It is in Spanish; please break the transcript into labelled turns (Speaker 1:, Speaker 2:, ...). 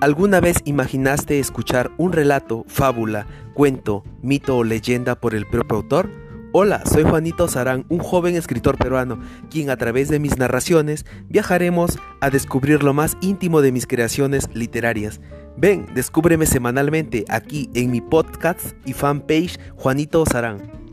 Speaker 1: ¿Alguna vez imaginaste escuchar un relato, fábula, cuento, mito o leyenda por el propio autor? Hola, soy Juanito Sarán, un joven escritor peruano, quien a través de mis narraciones viajaremos a descubrir lo más íntimo de mis creaciones literarias. Ven, descúbreme semanalmente aquí en mi podcast y fanpage Juanito Sarán.